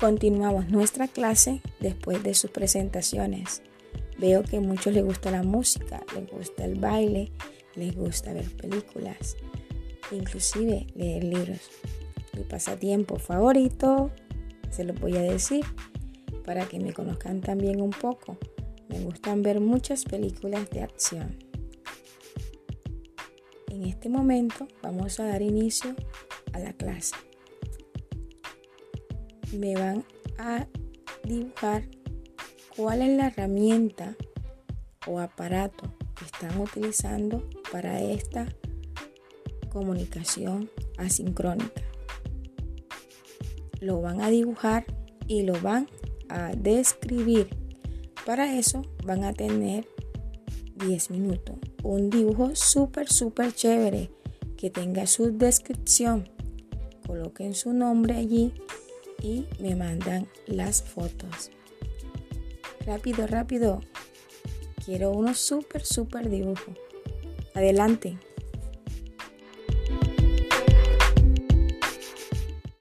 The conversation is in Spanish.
continuamos nuestra clase después de sus presentaciones. Veo que a muchos les gusta la música, les gusta el baile, les gusta ver películas, inclusive leer libros. Mi pasatiempo favorito, se lo voy a decir, para que me conozcan también un poco. Me gustan ver muchas películas de acción. En este momento vamos a dar inicio a la clase. Me van a dibujar cuál es la herramienta o aparato que están utilizando para esta comunicación asincrónica. Lo van a dibujar y lo van a describir para eso van a tener 10 minutos. Un dibujo súper, súper chévere que tenga su descripción. Coloquen su nombre allí y me mandan las fotos. Rápido, rápido. Quiero uno súper, súper dibujo. Adelante.